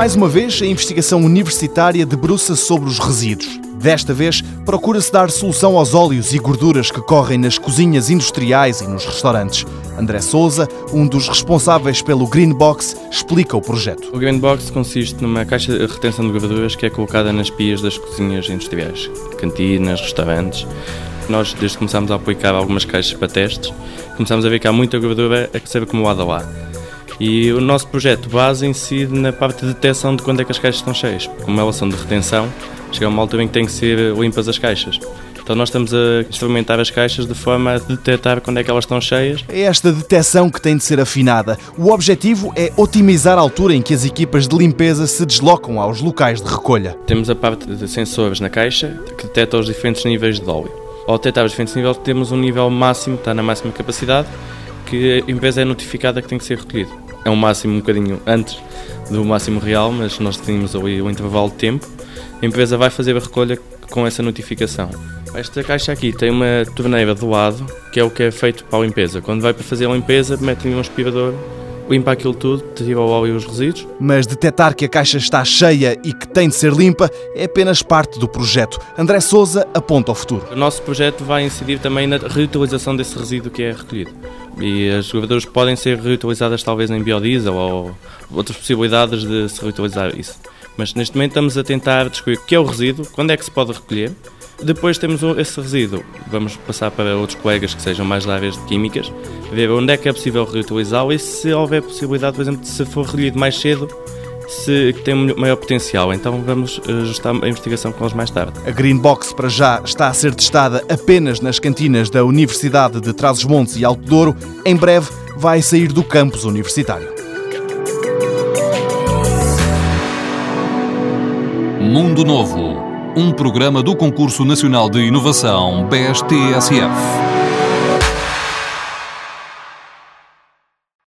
Mais uma vez, a investigação universitária debruça sobre os resíduos. Desta vez, procura-se dar solução aos óleos e gorduras que correm nas cozinhas industriais e nos restaurantes. André Souza, um dos responsáveis pelo Green Box, explica o projeto. O Green Box consiste numa caixa de retenção de gorduras que é colocada nas pias das cozinhas industriais, cantinas, restaurantes. Nós, desde que começámos a aplicar algumas caixas para testes, começámos a ver que há muita gordura a ser acumulada lá. E o nosso projeto base incide na parte de detecção de quando é que as caixas estão cheias. Como elas são de retenção, chega uma altura em que tem que ser limpas as caixas. Então nós estamos a instrumentar as caixas de forma a detectar quando é que elas estão cheias. É esta detecção que tem de ser afinada. O objetivo é otimizar a altura em que as equipas de limpeza se deslocam aos locais de recolha. Temos a parte de sensores na caixa que detecta os diferentes níveis de óleo. Ao detectar os diferentes níveis, temos um nível máximo, está na máxima capacidade, que a empresa é notificada que tem que ser recolhido. É um máximo um bocadinho antes do máximo real, mas nós temos ali o intervalo de tempo. A empresa vai fazer a recolha com essa notificação. Esta caixa aqui tem uma torneira do lado, que é o que é feito para a limpeza. Quando vai para fazer a limpeza, metem um aspirador limpa aquilo tudo, tira o óleo e os resíduos. Mas detectar que a caixa está cheia e que tem de ser limpa é apenas parte do projeto. André Souza aponta ao futuro. O nosso projeto vai incidir também na reutilização desse resíduo que é recolhido. E as gorduras podem ser reutilizadas talvez em biodiesel ou outras possibilidades de se reutilizar isso. Mas neste momento estamos a tentar descobrir o que é o resíduo, quando é que se pode recolher depois temos esse resíduo, vamos passar para outros colegas que sejam mais da área de químicas, ver onde é que é possível reutilizá-lo e se houver possibilidade, por exemplo, de se for recolhido mais cedo, se tem maior potencial. Então vamos ajustar a investigação com eles mais tarde. A Green Box para já está a ser testada apenas nas cantinas da Universidade de Trás-os-Montes e Alto Douro. Em breve vai sair do campus universitário. Mundo Novo um programa do Concurso Nacional de Inovação BSTSF.